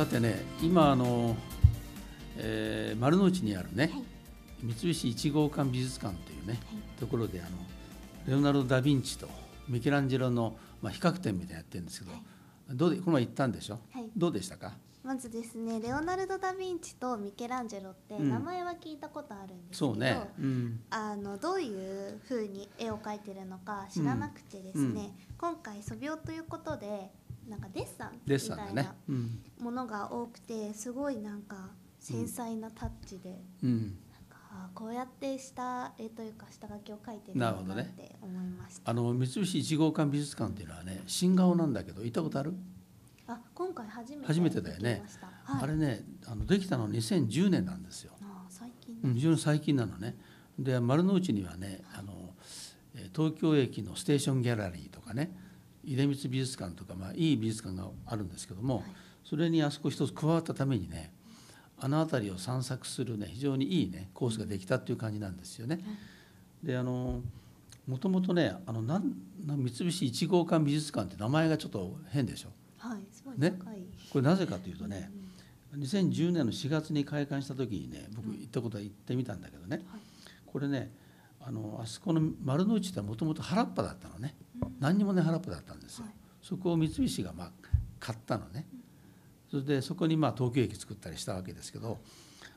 さてね今あの、えー丸の内にあるね、はい。三菱一号館美術館というね、はい。ところであのレオナルド・ダ・ヴィンチとミケランジェロの、まあ、比較展みたいなのやってるんですけど、はい。どうでこの前行ったんでしょ、はい。どうでしたか？まずですねレオナルド・ダ・ヴィンチとミケランジェロってうん。名前は聞いたことあるんですけど、そうね、うん、あのどういう風に絵を描いてるのか知らなくてですね、うん。うん。今回素描ということでなんかデッサンデッみたいなものが多くてすごいなんか繊細なタッチで、うん、なんかあこうやって下絵というか下書きを描いてるんだなっなるほどねて思いました、あの三菱一号館美術館っていうのはね新顔なんだけど行ったことある、あ今回初めて初めてだよね。はい、あれねあのできたの2010年なんですよ、あ最近うん、非常に最近なのね。で丸の内にはねあのえー東京駅のステーションギャラリーとかね出光美術館とか、まあ、いい美術館があるんですけども、はい。それにあそこ一つ加わったためにねあの辺りを散策するね非常にいいねコースができたっていう感じなんですよね。であのもともとねあのなん三菱一号館美術館って名前がちょっと変でしょ？はいすごいね？これなぜかというとね2010年の4月に開館した時にね僕行ったことは行ってみたんだけどね、はい。これねあのあそこの丸の内ってもともと原っぱだったのね、何にもね原っぱだったんですよ、はい。そこを三菱がまあ買ったのね、それでそこにまあ東京駅作ったりしたわけですけど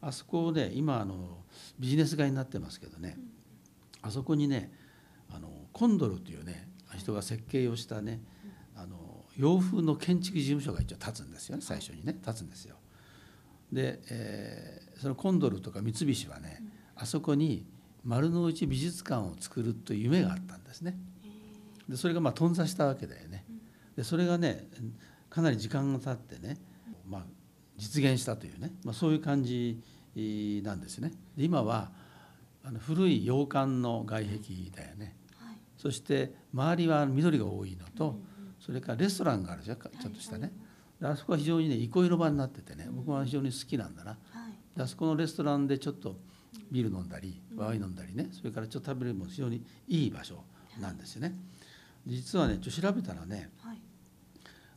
あそこで今あのビジネス街になってますけどね、あそこにねあのコンドルというね人が設計をしたね、あの洋風の建築事務所が一応建つんですよね。最初にね建つんですよ。で、えーそのコンドルとか三菱はね、あそこに丸の内美術館を作るという夢があったんですね。でそれがまあ頓挫したわけだよね。でそれがねかなり時間が経ってね、まあ、実現したというね、まあ、そういう感じなんですね。で今はあの古い洋館の外壁だよね。はいそして周りは緑が多いのと、それからレストランがあるじゃんちょっとしたね。であそこは非常にね憩いの場になっててね僕は非常に好きなんだな。あそこのレストランでちょっとビール飲んだりワイン飲んだりねそれからちょっと食べるのも非常にいい場所なんですよね。実はねちょっと調べたらねはい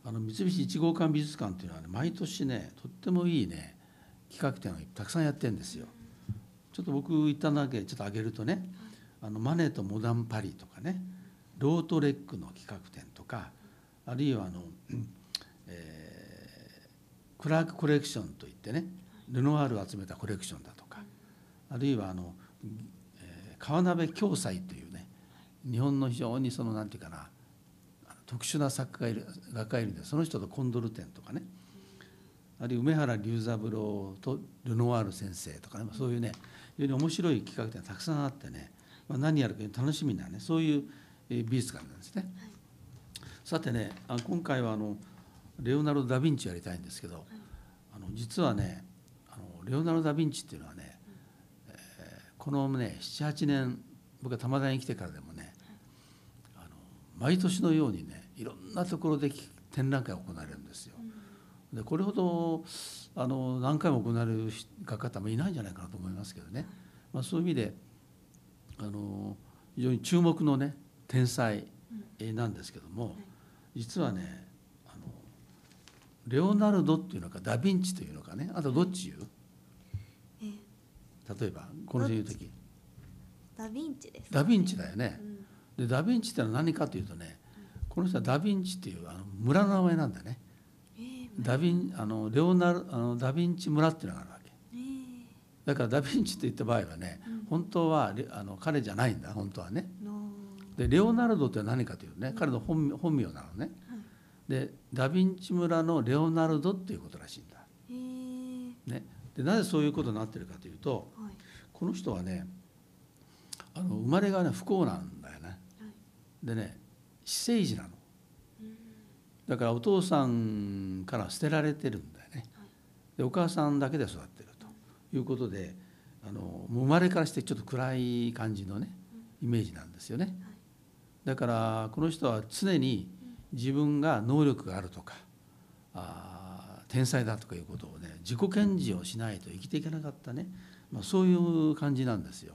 あの三菱一号館美術館っていうのはね毎年ねとってもいいね企画展をたくさんやってるんですよ。ちょっと僕言っただけちょっと挙げるとねあのマネとモダンパリとかねロートレックの企画展とかあるいはあの、うんえークラークコレクションといってねルノワールを集めたコレクションだとかあるいはあの、えー河鍋暁斎というね日本の非常にそのなんていうかな特殊な作家がいる画家がいるんでその人とコンドル展とかね。あるいは梅原龍三郎とルノワール先生とかね。そういうね非常に面白い企画展がたくさんあってね、まあ、何やるか楽しみなねそういう美術館なんですね。さてね今回はあのレオナルド・ダ・ヴィンチやりたいんですけど、あの実はねレオナルド・ダ・ヴィンチっていうのはね、えーこのね78年僕が玉田に来てからでもね、あの毎年のようにねいろんなところでき展覧会が行われるんですよ。でこれほどあの何回も行われる画家ってあんまりいないんじゃないかなと思いますけどね、まあ、そういう意味であの非常に注目のね天才えーなんですけども実はねあのレオナルドっていうのかダ・ヴィンチというのかねあとどっち言う？え例えばこの人言う時ダ・ヴィンチですかね、ダ・ヴィンチだよね。うん。でダ・ヴィンチってのは何かというとねこの人はダ・ヴィンチっていうあの村の名前なんだね。えーダ・ヴィンあのレオナルあのダ・ヴィンチ村っていうのがあるわけ。えー。だからダ・ヴィンチって言った場合はね本当はレあの彼じゃないんだ本当はね。のでレオナルドって何かというとね彼の本名本名なのね。でダ・ヴィンチ村のレオナルドっていうことらしいんだ。えー。ね、でなぜそういうことになってるかというとはいこの人はねあの生まれがね不幸なんだよね。はい。でね私生児なの。だからお父さんから捨てられてるんだよね。でお母さんだけで育ってるということであの生まれからしてちょっと暗い感じのねイメージなんですよね。だからこの人は常に自分が能力があるとかあー天才だとかいうことをね自己顕示をしないと生きていけなかったね、まあ、そういう感じなんですよ。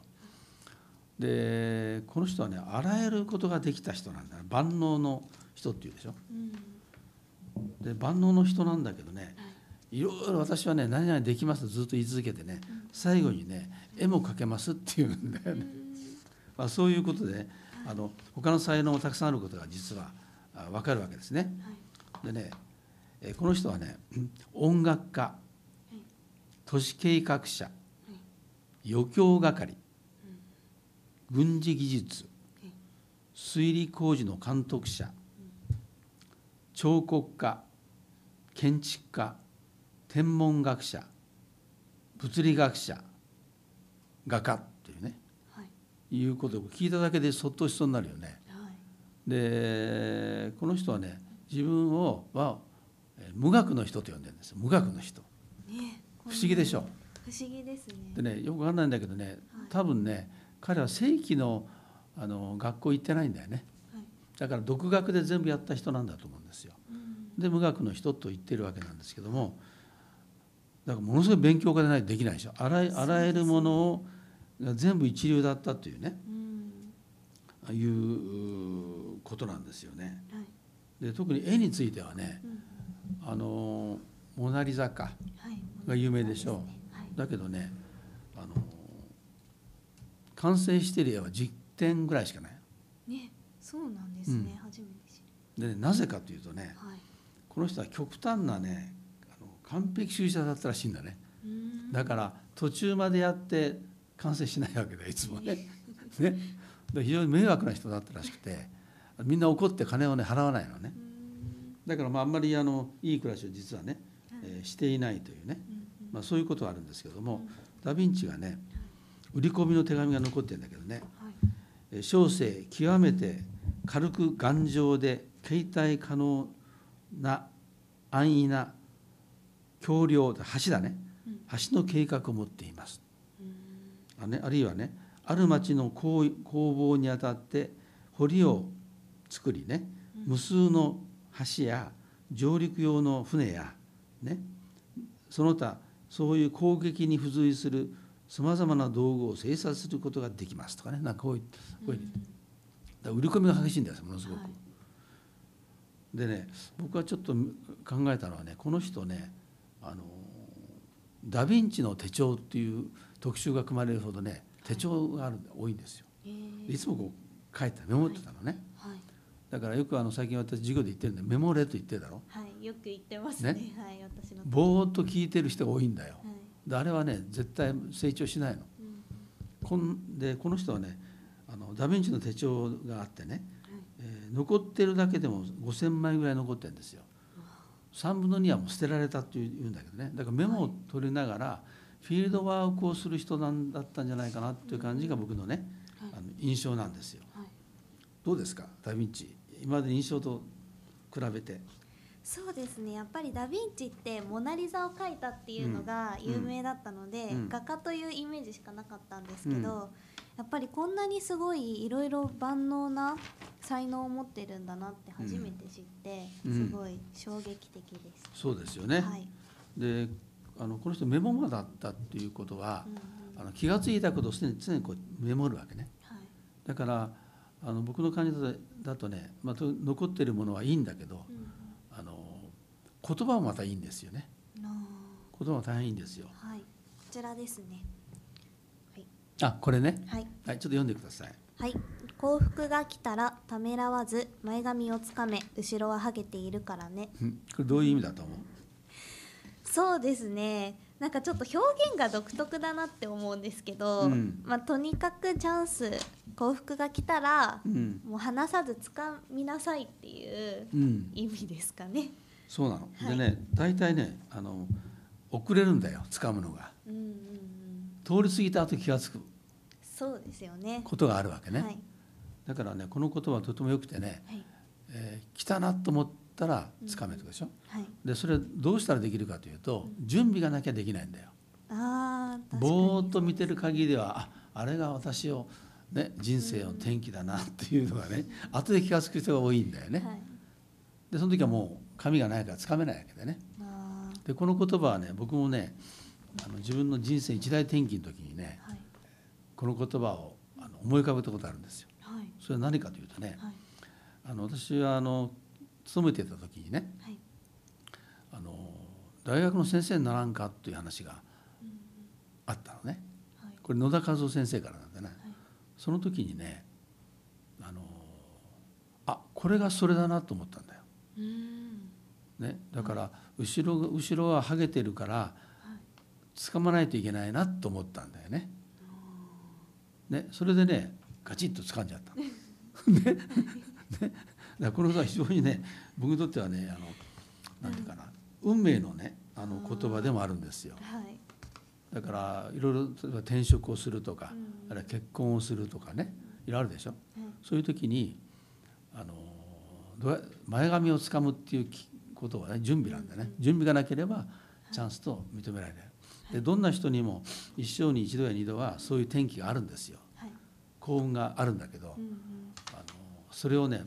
でこの人はねあらゆることができた人なんだ。ね万能の人っていうでしょ。うん。で万能の人なんだけどねい。ろいろ私はね何々できますとずっと言い続けてね最後にね絵も描けますっていうんだよね。まあ、そういうことで、あの他の才能もたくさんあることが実はあ分かるわけですね。でねえーこの人はね音楽家。都市計画者余興係軍事技術水利工事の監督者彫刻家建築家天文学者物理学者画家っていうねはい。いうことを聞いただけでそっとしそうになるよね。はい。でこの人はね自分をはえー無学の人と呼んでるんです。よ無学の人。ね不思議でしょ不思議ですね。でねよくわかんないんだけどねはい。多分ね彼は正規のあの学校行ってないんだよね。はい。だから独学で全部やった人なんだと思うんですよ。うん。で無学の人と言ってるわけなんですけどもだからものすごい勉強家でないとできないでしょ。あらゆあらゆるものをが全部一流だったというね。うん。いうことなんですよね。はい。で特に絵についてはねうん。あのモナ・リザかはい。が有名でしょうだけどねあの完成している絵は10点ぐらいしかない。ねそうなんですね初めて知る。でねなぜかというとねはい。この人は極端なねあの完璧主義者だったらしいんだね。うん。だから途中までやって完成しないわけだよいつもね。ね。で非常に迷惑な人だったらしくてみんな怒って金をね払わないのね。うん。だからまああんまりあのいい暮らしを実はね、はい。えーしていないというね、うんうんまあ、そういうことはあるんですけども、うん。ダ・ヴィンチがね売り込みの手紙が残ってるんだけどね。はい。えー小生極めて軽く頑丈で携帯可能な安易な橋梁橋だね。うん。橋の計画を持っています。うん。あ,、ね、あるいはねある町の工工房にあたって堀を作りね無数の橋や上陸用の船やねその他そういう攻撃に付随するさまざまな道具を生産することができますとかねなんかこういうこういうだから売り込みが激しいんですよものすごく。はいでね僕はちょっと考えたのはねこの人ねあのダ・ヴィンチの手帳っていう特集が組まれるほどね手帳がある多いんですよ。えーいつもこう書いてメモってたのね。はいだからよくあの最近私授業で言ってるんでメモれと言ってるだろ。はいよく言ってますね。ね。はい私の。ぼーっと聞いてる人が多いんだよ。はい。であれはね絶対成長しないの。うんこんでこの人はねあのダ・ヴィンチの手帳があってね、はい。えー残ってるだけでも5,000枚ぐらい残ってるんですよ。3分の2はもう捨てられたっていうんだけどね。だからメモを取りながらフィールドワークをする人なんだったんじゃないかなっていう感じが僕のねはい。あの印象なんですよ。はい。どうですかダ・ヴィンチ今までの印象と比べて。そうですね。やっぱりダ・ヴィンチってモナ・リザを描いたっていうのが有名だったので、うん。画家というイメージしかなかったんですけど、うん。やっぱりこんなにすごいいろいろ万能な才能を持ってるんだなって初めて知って、うん。すごい衝撃的です。そうですよね、はい。であのこの人メモマだったっていうことはあの気が付いたことをすでに常にこうメモるわけね。はい。だからあの僕の感じだとね、まあ、と残ってるものはいいんだけどうん。あの言葉もまたいいんですよね。な言葉も大変いいんですよ。あはい。こちらですね。はい。あこれね？はい。はいちょっと読んでください。はい、幸福が来たらためらわず前髪をつかめ後ろはハゲているからね。うん。これどういう意味だと思う？そうですねなんかちょっと表現が独特だなって思うんですけど、うん。まあ、とにかくチャンス幸福が来たらうん、もう離さずつかみなさいっていううん、意味ですかね。そうなの、はい。でね大体ねあの遅れるんだよ掴むのが。うんうんうん、通り過ぎた後気が付く。そうですよね。ことがあるわけね、はい。だからねこの言葉はとてもよくてね、はい。えー来たなと思ったら掴めとかでしょ、はい。でそれどうしたらできるかというと準備がなきゃできないんだよ。あぼーっと見てる限りではああれが私を、ね、人生の転機だなっていうのがね後で気が付く人が多いんだよね、はい。でその時はもう紙がないから掴めないわけでね。あでこの言葉はね僕もねあの自分の人生一大転機の時にねーはい。この言葉をあの思い浮かべたことあるんですよ。はい。それは何かというとねはい。あの私はあの勤めてた時にねはい。あの大学の先生にならんかという話があったのね。これ野田和夫先生からなんでね、その時にねあのあこれがそれだなと思ったんだよ。ね、だから後ろが後ろはハゲてるから掴まないといけないなと思ったんだよね。ねそれでねガチッと掴んじゃった。ね。ね、だこのことは非常にね僕にとってはねあのなんていうかな、運命のねあの言葉でもあるんですよ。はい。だからいろいろ例えば転職をするとか、あるいは結婚をするとかねいろいろあるでしょ。そういう時にあのどうや前髪をつかむっていうきことはね準備なんだね、準備がなければチャンスと認められない。でどんな人にも一生に一度や二度はそういう転機があるんですよ。はい。幸運があるんだけど、あのそれをね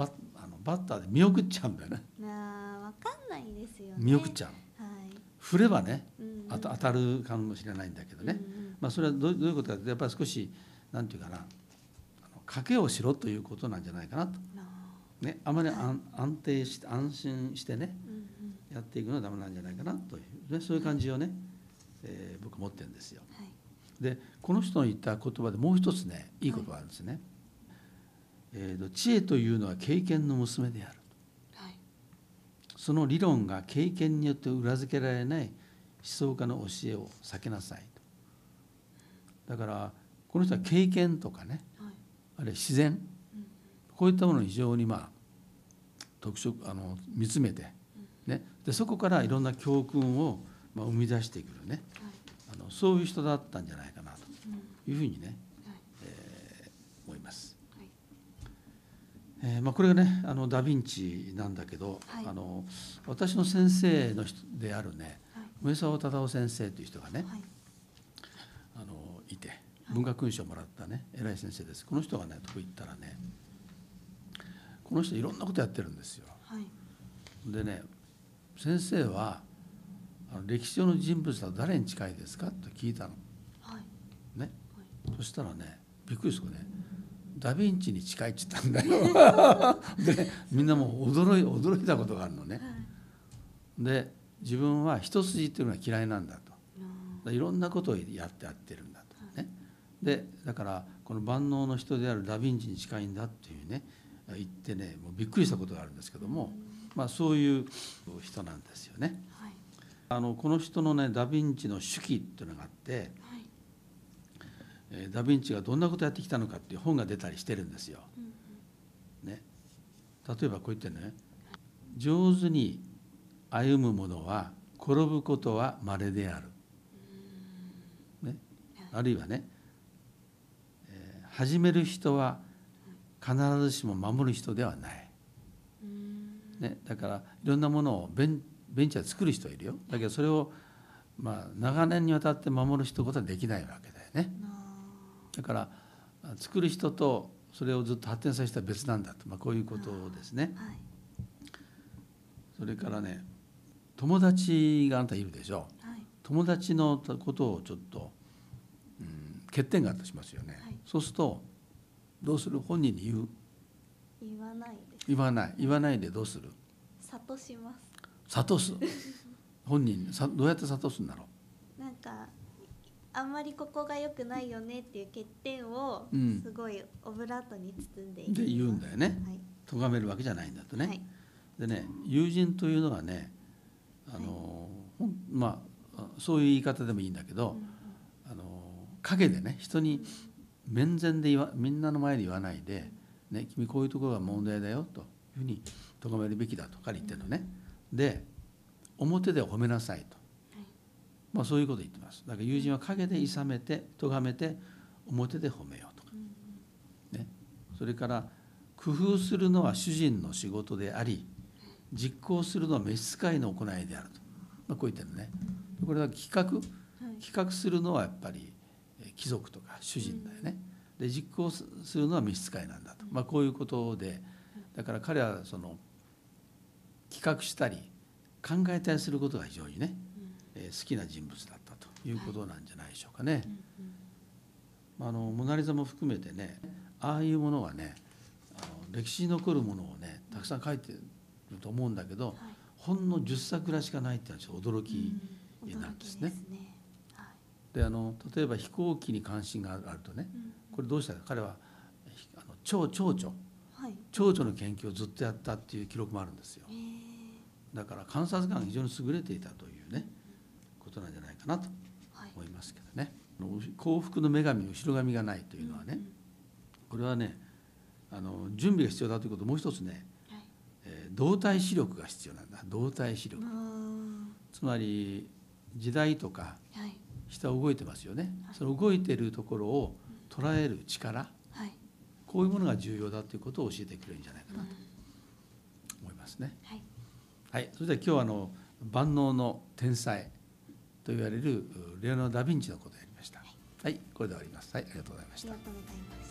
バッあのバッターで見送っちゃうんだよね。なあわかんないですよね。見送っちゃうはい。振ればねあた当たるかもしれないんだけどね、うんうんまあ、それはどうどういうことかというとやっぱり少しなんていうかなあの賭けをしろということなんじゃないかなと、ね、あまり安安定して安心してねうんうん。やっていくのはダメなんじゃないかなという、ね、そういう感じをね、えー僕持ってるんですよ。はい。でこの人の言った言葉でもう一つねいい言葉があるんですね。えーと知恵というのは経験の娘である。はい。その理論が経験によって裏付けられない思想家の教えを避けなさいと。だからこの人は経験とかねはい。あるいは自然こういったものを非常にまあ特色あの見つめて、ね、でそこからいろんな教訓をまあ生み出してくるね。はい。あのそういう人だったんじゃないかなとうんいうふうにねはい思います。はいえーまあ、これがねあのダ・ヴィンチなんだけど、はい。あの私の先生の人であるねはい。梅沢忠夫先生という人がね、はい。あのいて文学勲章をもらったね偉い先生です。この人がねとこ行ったらねこの人いろんなことやってるんですよ。はい。でね先生はあの歴史上の人物は誰に近いですか？と聞いたの。はい。ね。はい。そしたらねびっくりするねダ・ヴィンチに近いって言ったんだよ。でねみんなもう驚い驚いたことがあるのね。で自分は一筋っていうのは嫌いなんだと。あいろんなことをやってやってるんだと。ね。でだからこの万能の人であるダ・ヴィンチに近いんだっていうね言ってねもうびっくりしたことがあるんですけども、まあ、そういう人なんですよね。ーはい。あのこの人のねダ・ヴィンチの手記っていうのがあって、ダ・ヴィンチがどんなことやってきたのかっていう本が出たりしてるんですよ。うんね、例えばこう言ってね。上手に歩む者は転ぶことは稀である、ね、あるいはね、えー始める人は必ずしも守る人ではない、うん。ね、だからいろんなものをベンベンチャー作る人はいるよ。だけどそれをまあ長年にわたって守る人ことはできないわけだよね。あだからあ作る人とそれをずっと発展させたら別なんだと、まあ、こういうことですね。ーはい。それからね友達があんたいるでしょ。はい。友達のことをちょっと、うん、欠点があったとしますよね、はい。そうするとどうする？本人に言う？言わない言わない。言わないでどうする？諭します。諭す。本人に。さどうやって諭すんだろなんかあんまりここが良くないよねっていう欠点をうん。すごいオブラートに包んでうで言うんだよね。はい。咎めるわけじゃないんだとね、はい。でね友人というのはねあの、ほんまあそういう言い方でもいいんだけど、あの陰でね人に面前で言わみんなの前で言わないで、ね「君こういうところが問題だよ」というふうに咎めるべきだとか言ってるのね。で表で褒めなさいと、はいまあ、そういうことを言ってます。だから友人は陰で諌めて咎めて表で褒めようとか、ね、それから工夫するのは主人の仕事であり実行するのは召使いの行いであると、まあ、こう言ってるね。これは企画。はい。企画するのはやっぱりえー貴族とか主人だよね。で実行すするのは召使いなんだと、まあ、こういうことで。だから彼はその企画したり考えたりすることが非常にね、えー好きな人物だったということなんじゃないでしょうかね。まああのモナ・リザも含めてねああいうものはねあの歴史に残るものをねたくさん書いてると思うんだけど、ほんの10桜しかないっていうのはちょっと驚きなんですね。ね。はい。であの例えば飛行機に関心があるとねうんこれどうしたか。彼はひあの蝶蝶々はい。蝶々の研究をずっとやったっていう記録もあるんですよ。だから観察眼が非常に優れていたというねことなんじゃないかなとはい。思いますけどね。あの幸福の女神後ろ髪がないというのはねこれはねあの準備が必要だということもう一つね、はい。えー動体視力が必要なんだ。動体視力。つまり時代とかはい。下動いてますよね。はい。その動いてるところを捉える力はい。こういうものが重要だということを教えてくれるんじゃないかなと思いますね。はい。はい、それでは今日はあの万能の天才と言われるレオナルド・ダ・ヴィンチのことをやりました。はい、これで終わります。はい、ありがとうございましたありが。とうございました